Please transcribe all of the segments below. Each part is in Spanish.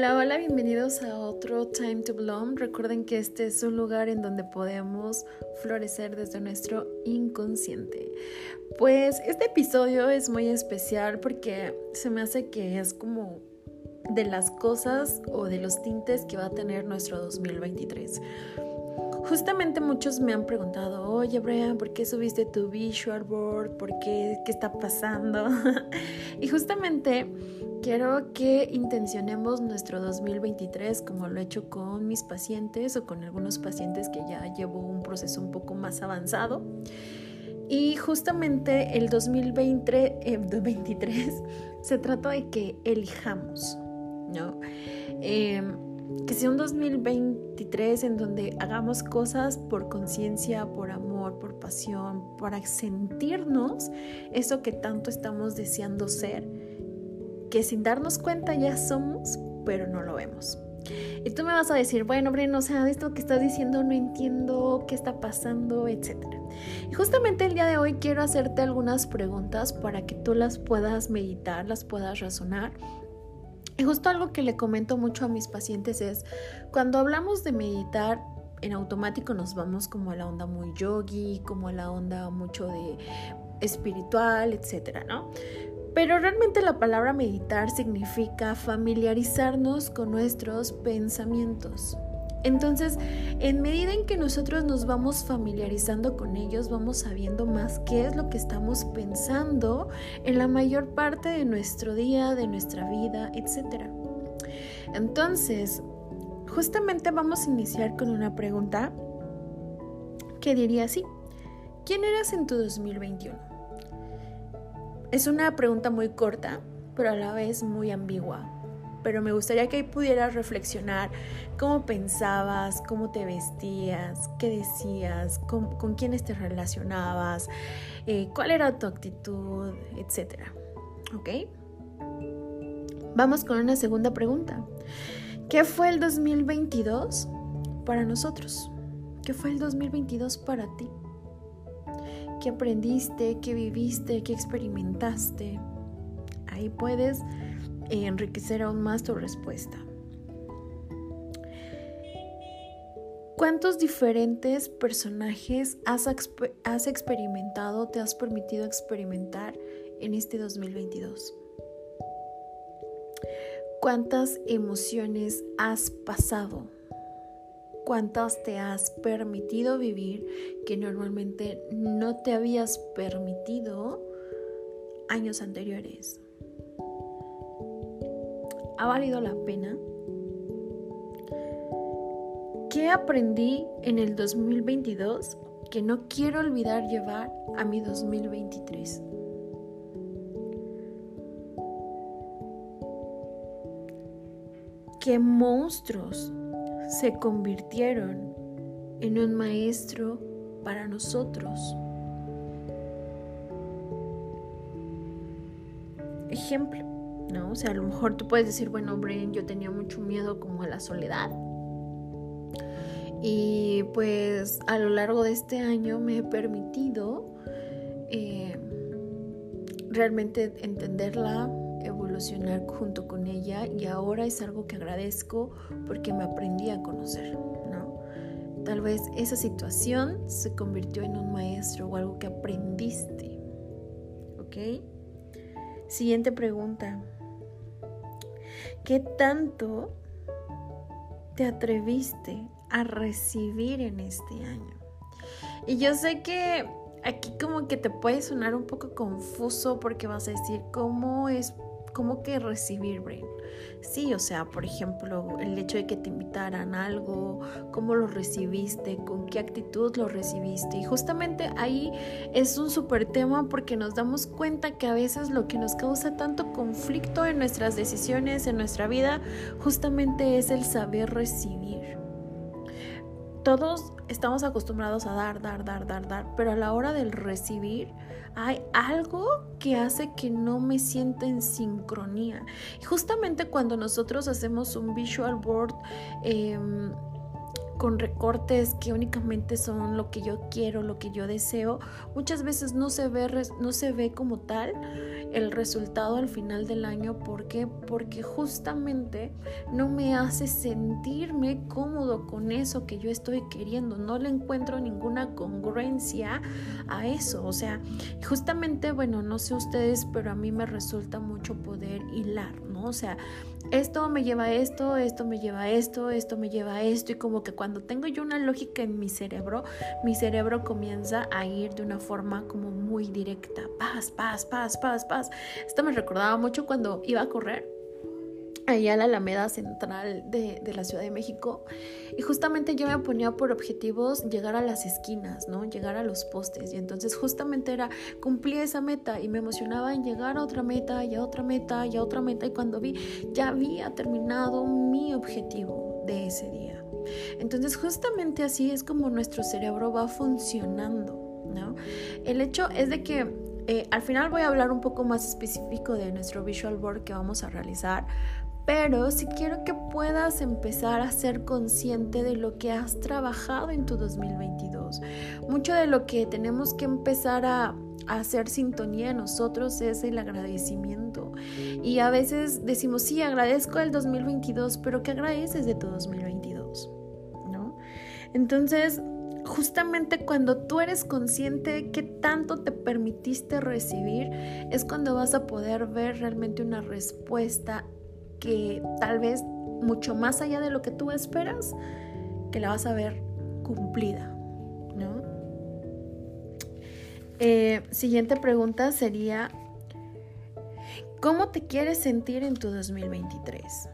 Hola, hola, bienvenidos a otro Time to Bloom. Recuerden que este es un lugar en donde podemos florecer desde nuestro inconsciente. Pues este episodio es muy especial porque se me hace que es como de las cosas o de los tintes que va a tener nuestro 2023. Justamente muchos me han preguntado, oye Brian, ¿por qué subiste tu visual board? ¿Por qué? ¿Qué está pasando? y justamente quiero que intencionemos nuestro 2023 como lo he hecho con mis pacientes o con algunos pacientes que ya llevo un proceso un poco más avanzado. Y justamente el 2020, 2023 eh, se trata de que elijamos, ¿no? Eh, que sea un 2023 en donde hagamos cosas por conciencia, por amor, por pasión, para sentirnos eso que tanto estamos deseando ser, que sin darnos cuenta ya somos, pero no lo vemos. Y tú me vas a decir, bueno, Bren, o sea, esto que estás diciendo no entiendo qué está pasando, etc. Y justamente el día de hoy quiero hacerte algunas preguntas para que tú las puedas meditar, las puedas razonar y justo algo que le comento mucho a mis pacientes es, cuando hablamos de meditar, en automático nos vamos como a la onda muy yogi, como a la onda mucho de espiritual, etcétera, ¿no? Pero realmente la palabra meditar significa familiarizarnos con nuestros pensamientos. Entonces, en medida en que nosotros nos vamos familiarizando con ellos, vamos sabiendo más qué es lo que estamos pensando en la mayor parte de nuestro día, de nuestra vida, etc. Entonces, justamente vamos a iniciar con una pregunta que diría así, ¿quién eras en tu 2021? Es una pregunta muy corta, pero a la vez muy ambigua pero me gustaría que pudieras reflexionar cómo pensabas, cómo te vestías, qué decías, con, quiénes te relacionabas, eh, cuál era tu actitud, etc. ¿Ok? Vamos con una segunda pregunta. ¿Qué fue el 2022 para nosotros? ¿Qué fue el 2022 para ti? ¿Qué aprendiste? ¿Qué viviste? ¿Qué experimentaste? Ahí puedes enriquecer aún más tu respuesta. ¿Cuántos diferentes personajes has, has, experimentado, te has permitido experimentar en este 2022? ¿Cuántas emociones has pasado? ¿Cuántas te has permitido vivir que normalmente no te habías permitido años anteriores? ¿Ha valido la pena? ¿Qué aprendí en el 2022 que no quiero olvidar llevar a mi 2023? ¿Qué monstruos se convirtieron en un maestro para nosotros? Ejemplo ¿no? O sea, a lo mejor tú puedes decir, bueno, Bren, yo tenía mucho miedo como a la soledad. Y pues a lo largo de este año me he permitido eh, realmente entenderla, junto con ella y ahora es algo que agradezco porque me aprendí a conocer, ¿no? Tal vez esa situación se convirtió en un maestro o algo que aprendiste, ¿ok? Siguiente pregunta. ¿Qué tanto te atreviste a recibir en este año? Y yo sé que aquí como que te puede sonar un poco confuso porque vas a decir, ¿cómo es ¿Cómo que recibir, Brain? Sí, o sea, por ejemplo, el hecho de que te invitaran algo, cómo lo recibiste, con qué actitud lo recibiste. Y justamente ahí es un súper tema porque nos damos cuenta que a veces lo que nos causa tanto conflicto en nuestras decisiones, en nuestra vida, justamente es el saber recibir. Todos estamos acostumbrados a dar, dar, dar, dar, dar, pero a la hora del recibir hay algo que hace que no me sienta en sincronía. Y justamente cuando nosotros hacemos un visual board, em, con recortes que únicamente son lo que yo quiero, lo que yo deseo, muchas veces no se ve, no se ve como tal el resultado al final del año. ¿Por qué? Porque justamente no me hace sentirme cómodo con eso que yo estoy queriendo. No le encuentro ninguna congruencia a eso. O sea, justamente, bueno, no sé ustedes, pero a mí me resulta mucho poder hilar, ¿no? O sea, esto me lleva a esto, esto me lleva a esto, esto me lleva a esto. Y como que cuando tengo yo una lógica en mi cerebro, mi cerebro comienza a ir de una forma como muy directa. Paz, paz, paz, paz, paz. Esto me recordaba mucho cuando iba a correr allá a la Alameda Central de, la Ciudad de México y justamente yo me ponía por objetivos llegar a las esquinas, ¿no? Llegar a los postes y entonces justamente era cumplir esa meta y me emocionaba en llegar a otra meta y a otra meta y a otra meta y cuando vi ya había terminado mi objetivo de ese día. Entonces justamente así es como nuestro cerebro va funcionando, ¿no? El hecho es de que eh, al final voy a hablar un poco más específico de nuestro visual board que vamos a realizar, pero si quiero que puedas empezar a ser consciente de lo que has trabajado en tu 2022. Mucho de lo que tenemos que empezar a, hacer sintonía en nosotros es el agradecimiento. Y a veces decimos, sí, agradezco el 2022, pero ¿qué agradeces de tu 2022? ¿No? Entonces, justamente cuando tú eres consciente de qué tanto te permitiste recibir, es cuando vas a poder ver realmente una respuesta que tal vez mucho más allá de lo que tú esperas, que la vas a ver cumplida, ¿no? Eh, siguiente pregunta sería, ¿cómo te quieres sentir en tu 2023?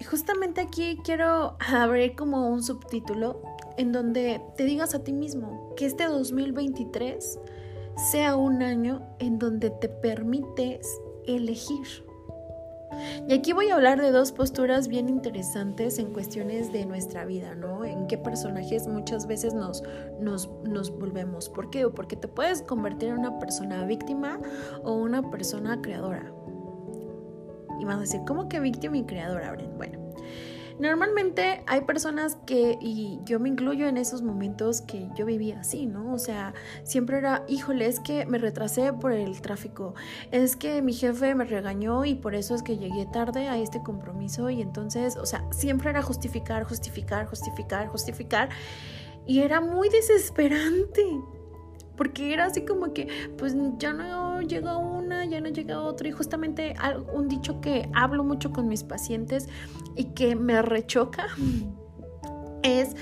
Y justamente aquí quiero abrir como un subtítulo en donde te digas a ti mismo que este 2023 sea un año en donde te permites elegir y aquí voy a hablar de dos posturas bien interesantes en cuestiones de nuestra vida, ¿no? En qué personajes muchas veces nos, nos, nos volvemos. ¿Por qué? Porque te puedes convertir en una persona víctima o una persona creadora. Y vas a decir, ¿cómo que víctima y creadora, Bueno, Normalmente hay personas que, y yo me incluyo en esos momentos que yo vivía así, ¿no? O sea, siempre era, híjole, es que me retrasé por el tráfico, es que mi jefe me regañó y por eso es que llegué tarde a este compromiso y entonces, o sea, siempre era justificar, justificar, justificar, justificar y era muy desesperante porque era así como que, pues ya no llega una, ya no llega otra, y justamente un dicho que hablo mucho con mis pacientes y que me rechoca es,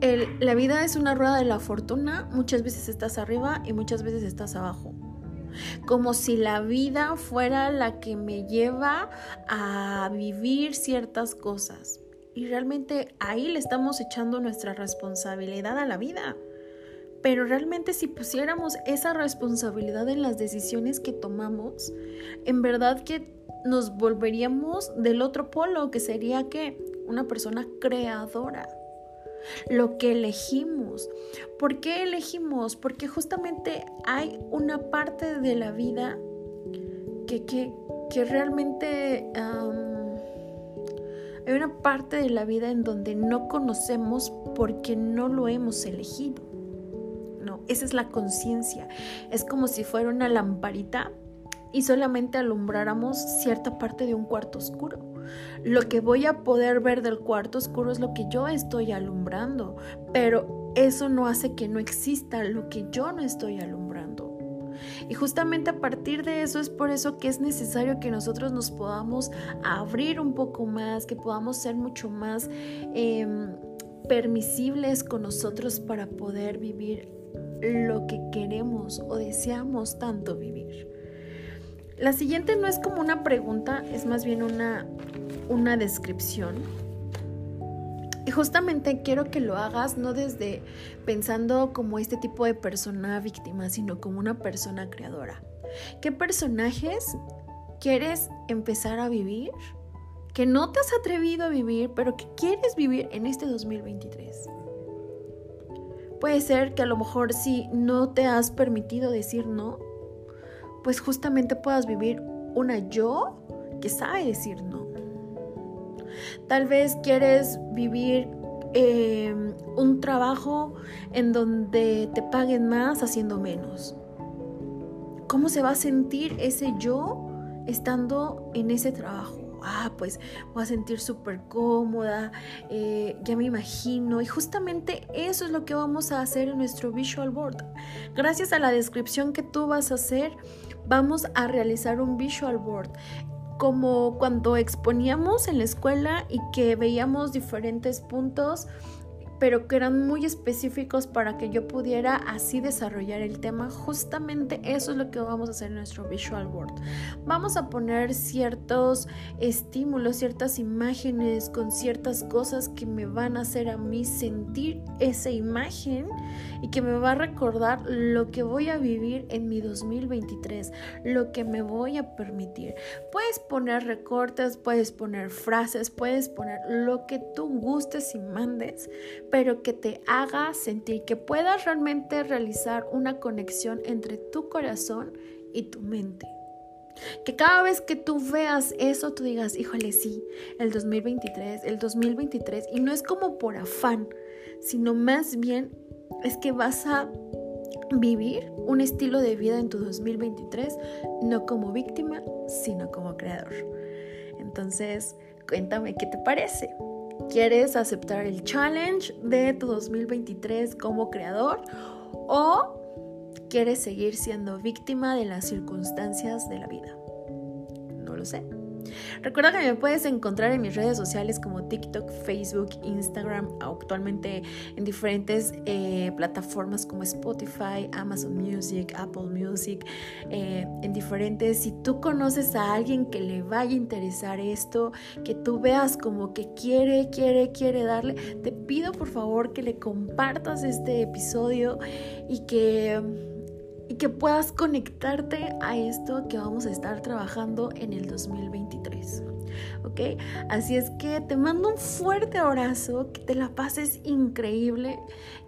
el, la vida es una rueda de la fortuna, muchas veces estás arriba y muchas veces estás abajo como si la vida fuera la que me lleva a vivir ciertas cosas. Y realmente ahí le estamos echando nuestra responsabilidad a la vida. Pero realmente si pusiéramos esa responsabilidad en las decisiones que tomamos, en verdad que nos volveríamos del otro polo, que sería que una persona creadora. Lo que elegimos. ¿Por qué elegimos? Porque justamente hay una parte de la vida que, que, que realmente... hay una parte de la vida en donde no conocemos porque no lo hemos elegido. Esa es la conciencia. Es como si fuera una lamparita y solamente alumbráramos cierta parte de un cuarto oscuro. Lo que voy a poder ver del cuarto oscuro es lo que yo estoy alumbrando, pero eso no hace que no exista lo que yo no estoy alumbrando. Y justamente a partir de eso es por eso que es necesario que nosotros nos podamos abrir un poco más, que podamos ser mucho más em, permisibles con nosotros para poder vivir lo que queremos o deseamos tanto vivir. La siguiente no es como una pregunta, es más bien una, una descripción. Y justamente quiero que lo hagas no desde pensando como este tipo de persona víctima, sino como una persona creadora. ¿Qué personajes quieres empezar a vivir? Que no te has atrevido a vivir, pero que quieres vivir en este 2023. Puede ser que a lo mejor si no te has permitido decir no, pues justamente puedas vivir una yo que sabe decir no. Tal vez quieres vivir em, un trabajo en donde te paguen más haciendo menos. ¿Cómo se va a sentir ese yo estando en ese trabajo? Ah, pues voy a sentir súper cómoda, eh, ya me imagino. Y justamente eso es lo que vamos a hacer en nuestro visual board. Gracias a la descripción que tú vas a hacer, vamos a realizar un visual board como cuando exponíamos en la escuela y que veíamos diferentes puntos pero que eran muy específicos para que yo pudiera así desarrollar el tema. Justamente eso es lo que vamos a hacer en nuestro visual board. Vamos a poner ciertos estímulos, ciertas imágenes con ciertas cosas que me van a hacer a mí sentir esa imagen y que me va a recordar lo que voy a vivir en mi 2023, lo que me voy a permitir. Puedes poner recortes, puedes poner frases, puedes poner lo que tú gustes y mandes, pero que te haga sentir que puedas realmente realizar una conexión entre tu corazón y tu mente. Que cada vez que tú veas eso, tú digas, híjole, sí, el 2023, el 2023, y no es como por afán, sino más bien es que vas a vivir un estilo de vida en tu 2023, no como víctima, sino como creador. Entonces, cuéntame qué te parece. ¿Quieres aceptar el challenge de tu 2023 como creador o quieres seguir siendo víctima de las circunstancias de la vida? No lo sé. Recuerda que me puedes encontrar en mis redes sociales como TikTok, Facebook, Instagram, actualmente en diferentes eh, plataformas como Spotify, Amazon Music, Apple Music, eh, en diferentes. Si tú conoces a alguien que le vaya a interesar esto, que tú veas como que quiere, quiere, quiere darle, te pido por favor que le compartas este episodio y que que puedas conectarte a esto que vamos a estar trabajando en el 2023. ¿Ok? Así es que te mando un fuerte abrazo, que te la pases increíble,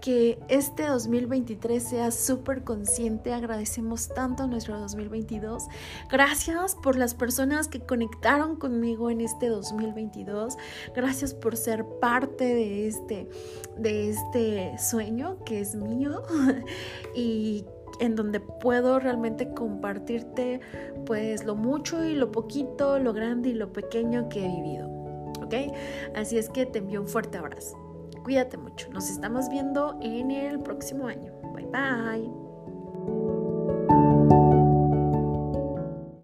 que este 2023 sea súper consciente. Agradecemos tanto nuestro 2022. Gracias por las personas que conectaron conmigo en este 2022. Gracias por ser parte de este, de este sueño que es mío. y en donde puedo realmente compartirte pues lo mucho y lo poquito, lo grande y lo pequeño que he vivido. ¿Ok? Así es que te envío un fuerte abrazo. Cuídate mucho. Nos estamos viendo en el próximo año. Bye bye.